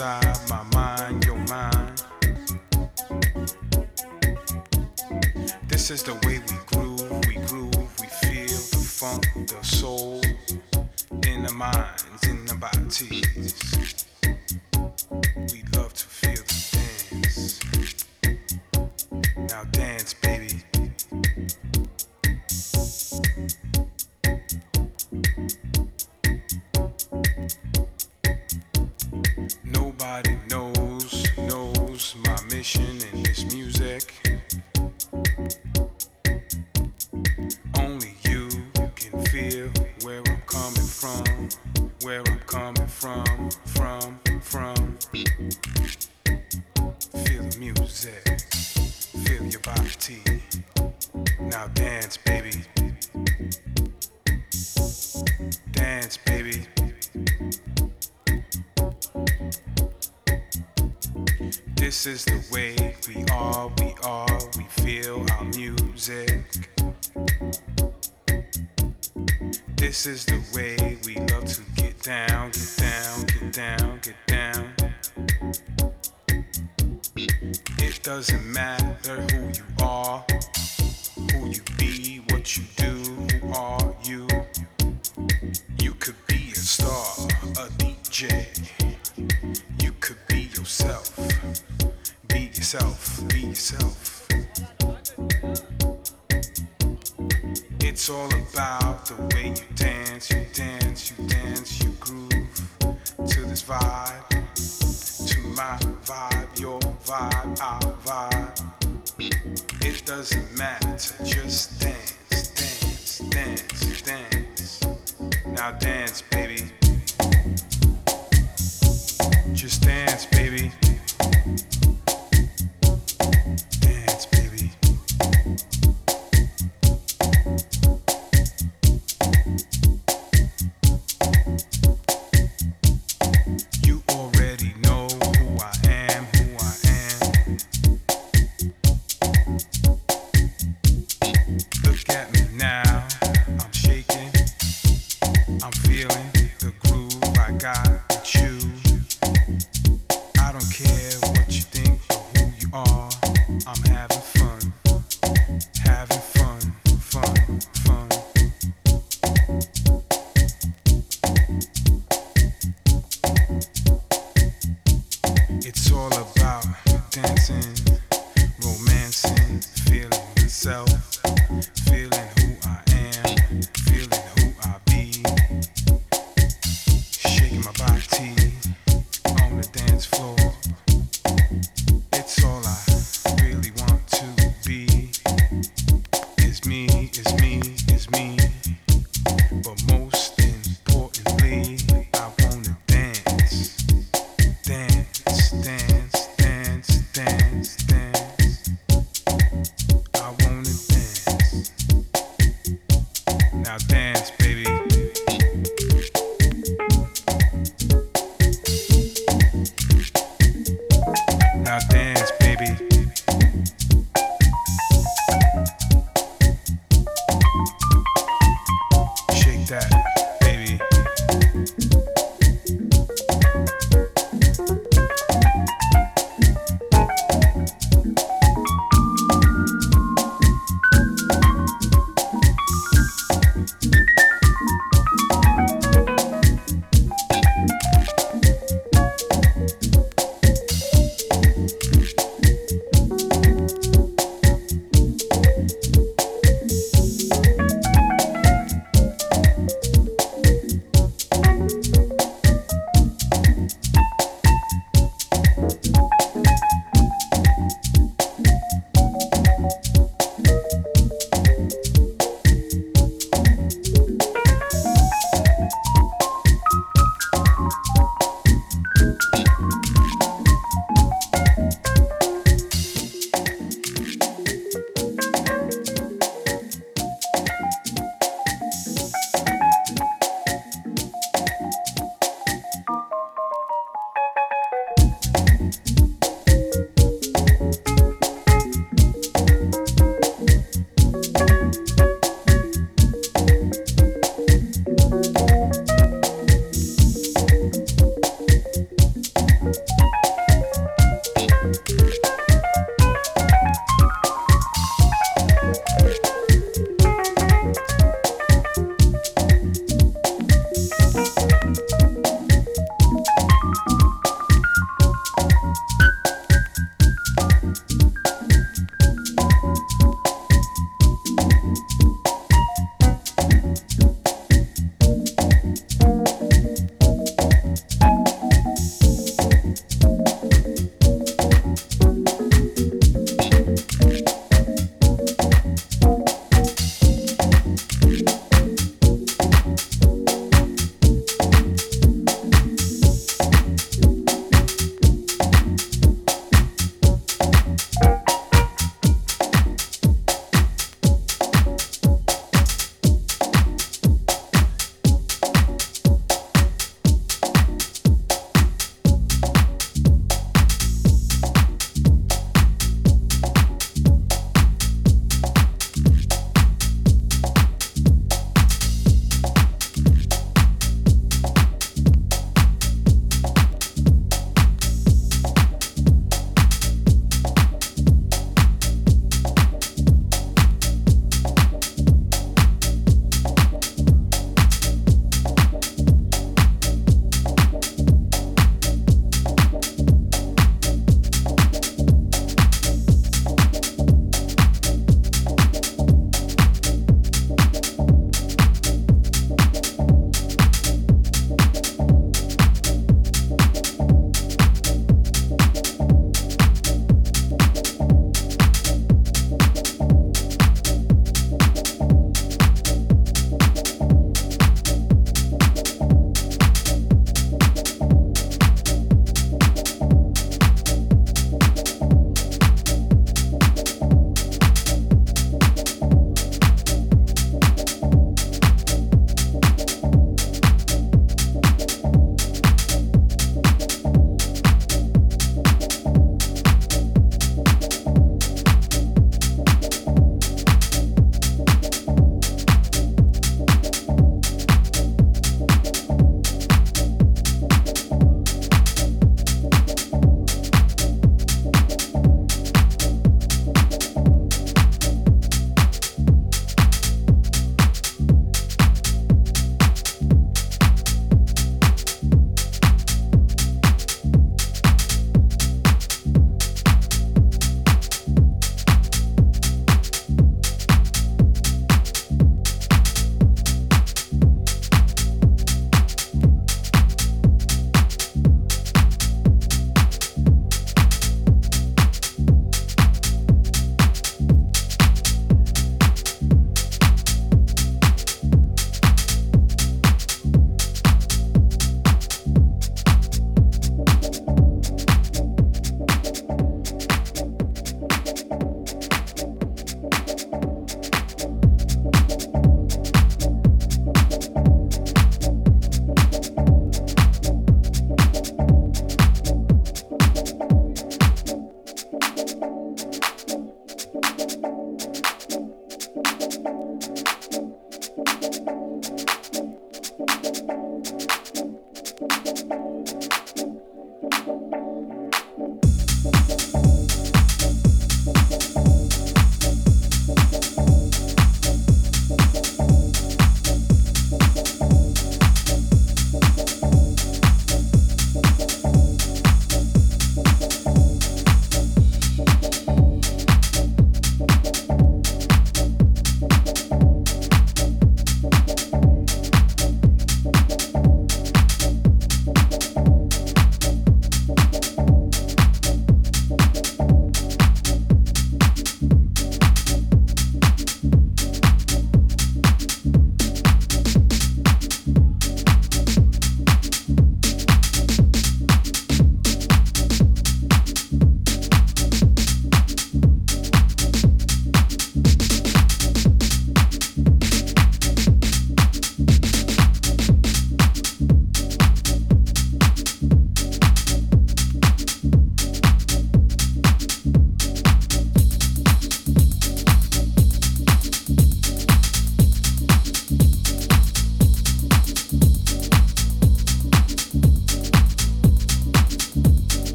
outside This is the way we are, we are, we feel our music. This is the way we love to get down, get down, get down, get down. It doesn't matter who you are. all about the way you dance, you dance.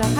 Make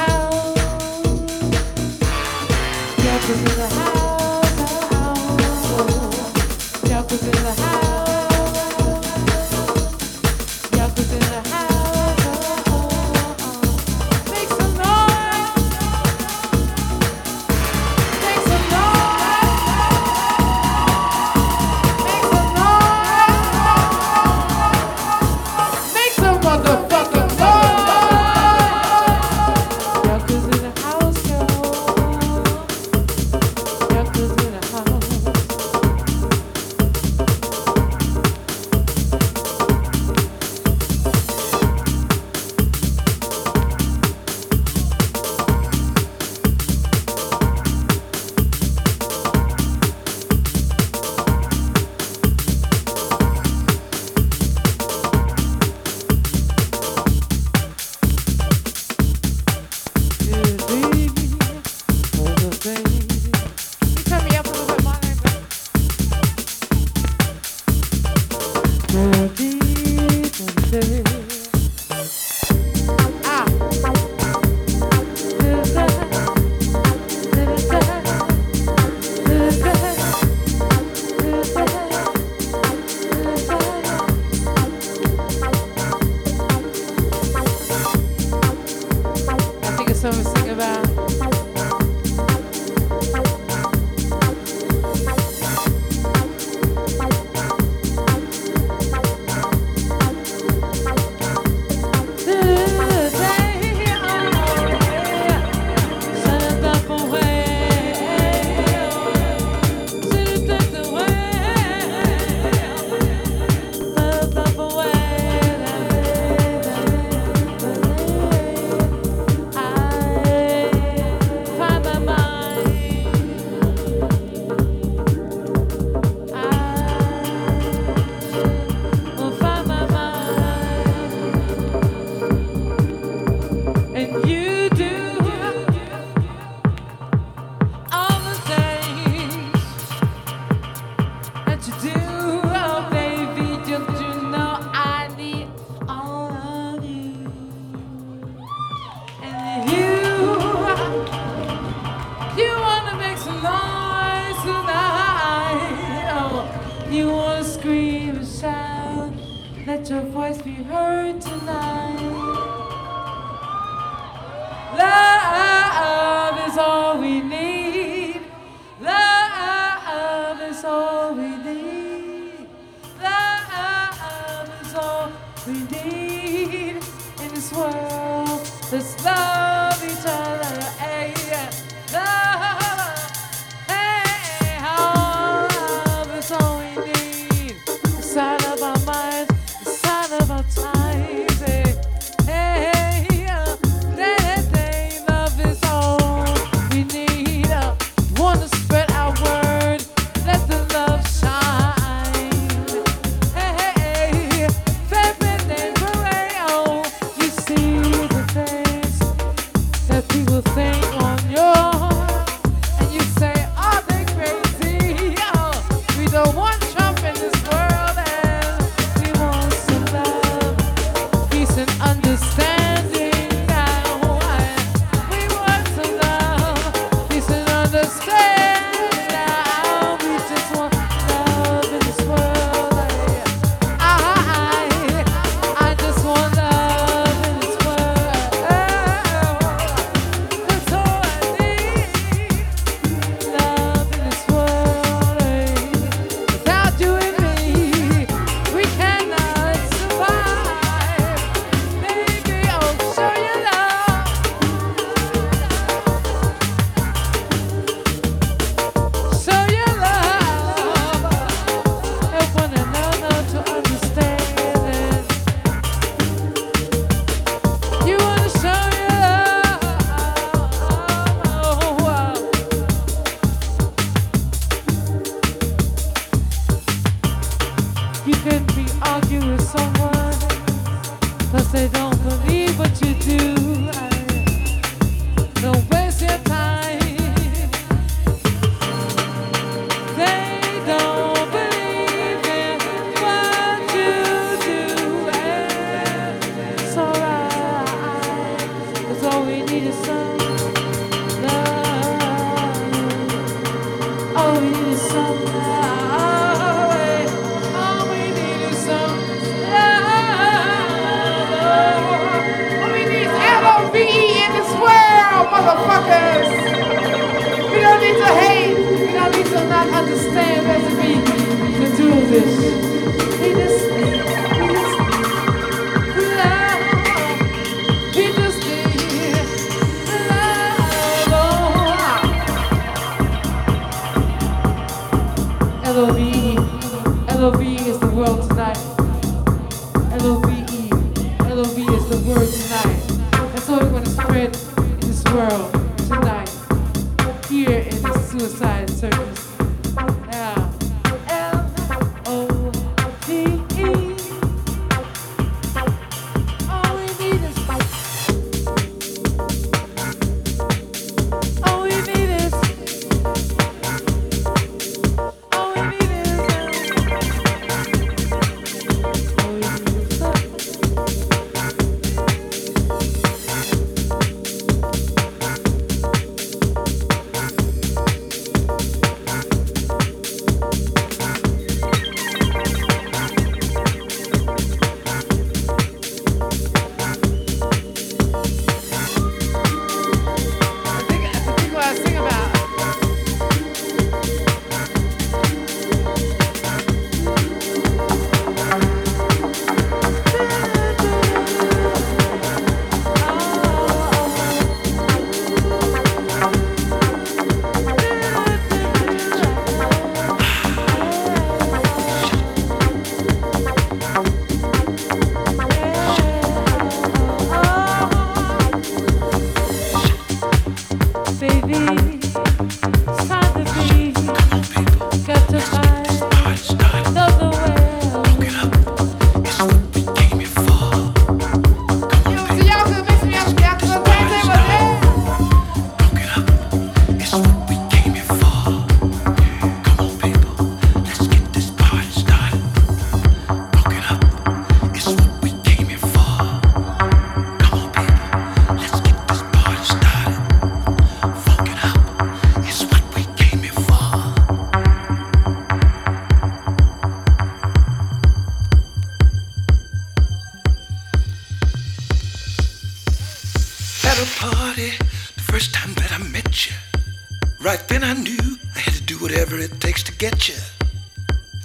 And I knew I had to do whatever it takes to get you.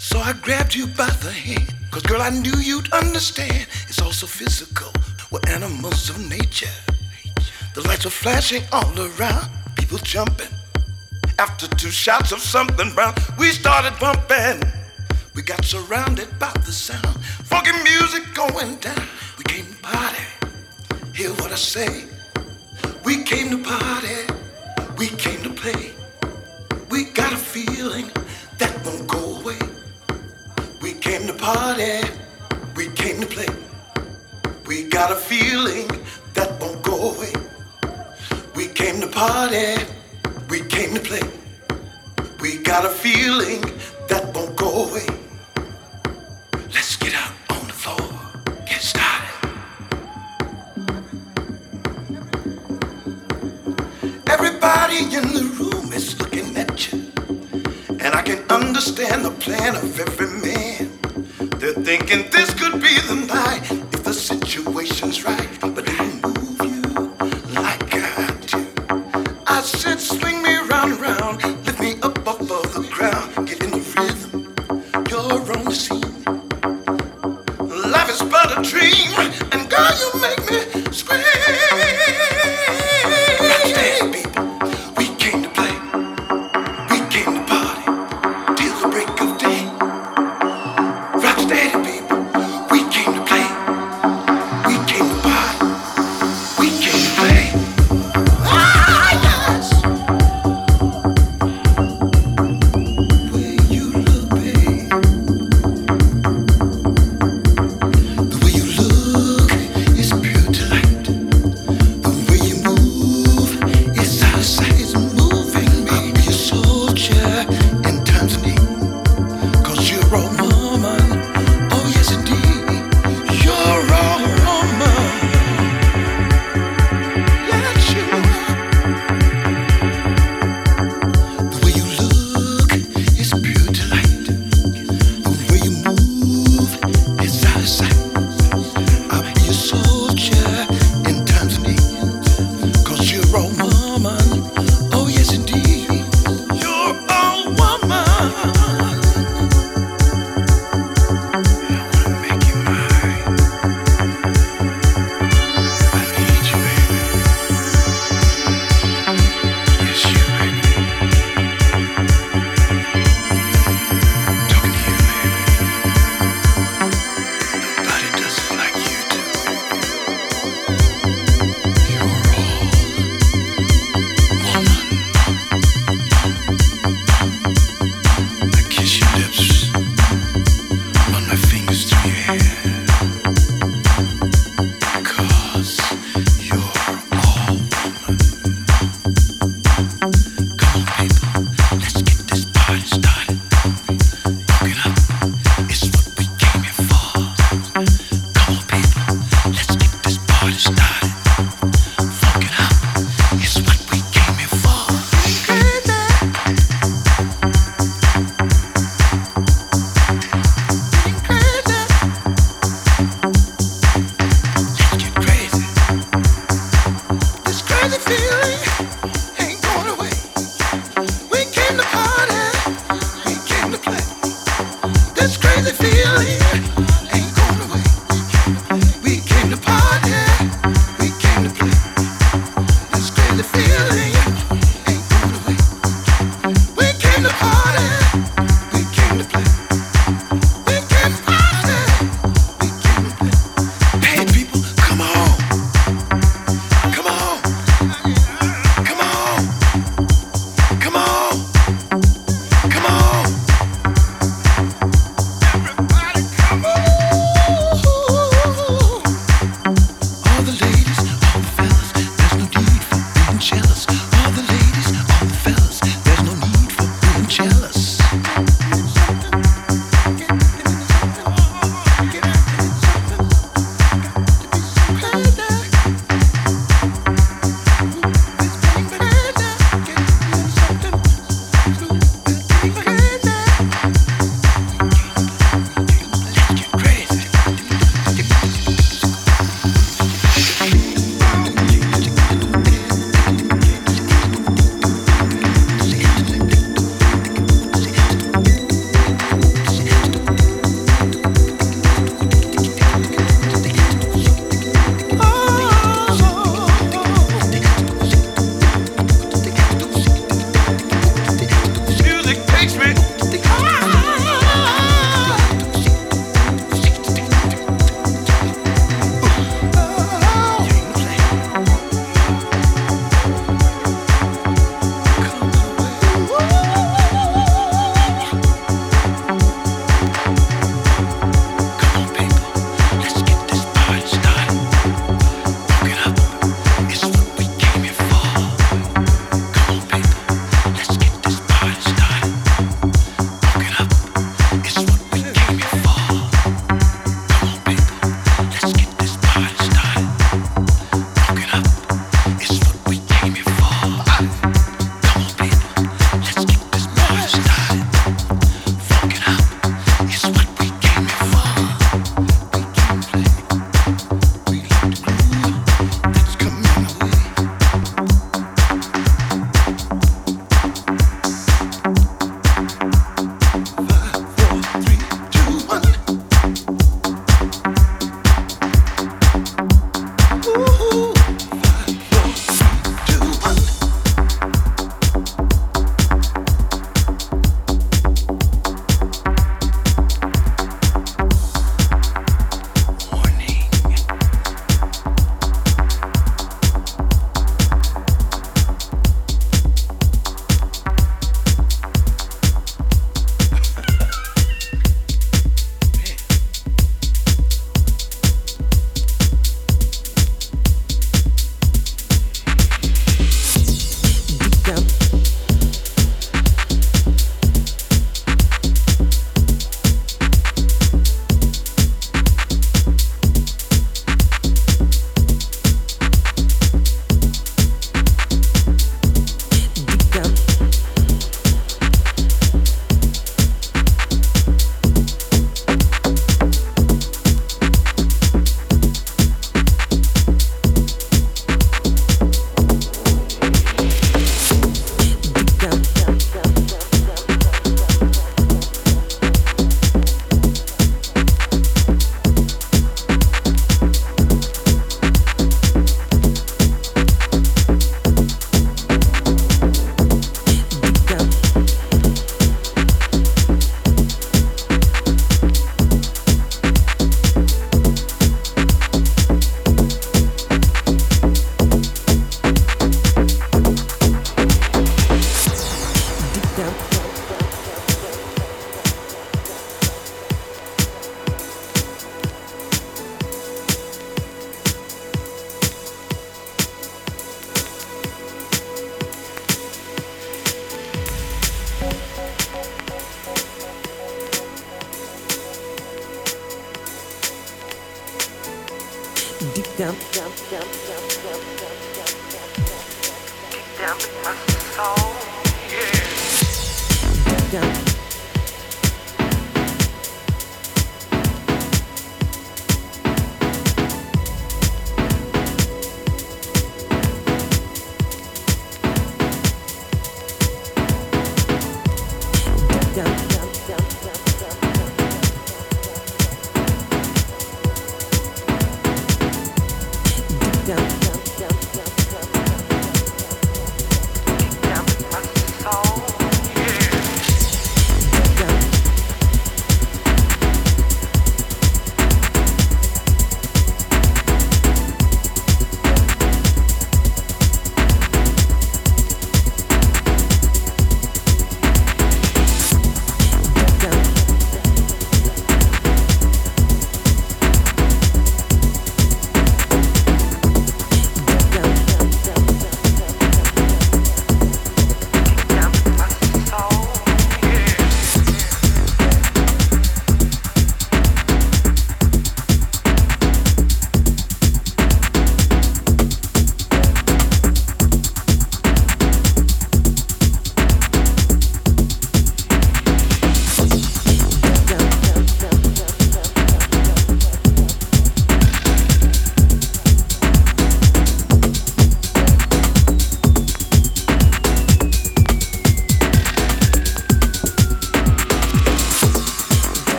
So I grabbed you by the hand. Cause girl, I knew you'd understand. It's all so physical. We're animals of nature. The lights were flashing all around, people jumping. After two shots of something brown, we started bumping. We got surrounded by the sound. Funky music going down. We came to party. Hear what I say. We came to party. We got a feeling that won't go away. Let's get out on the floor, get started. Everybody in the room is looking at you, and I can understand the plan of every man. They're thinking this could be the night.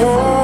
Way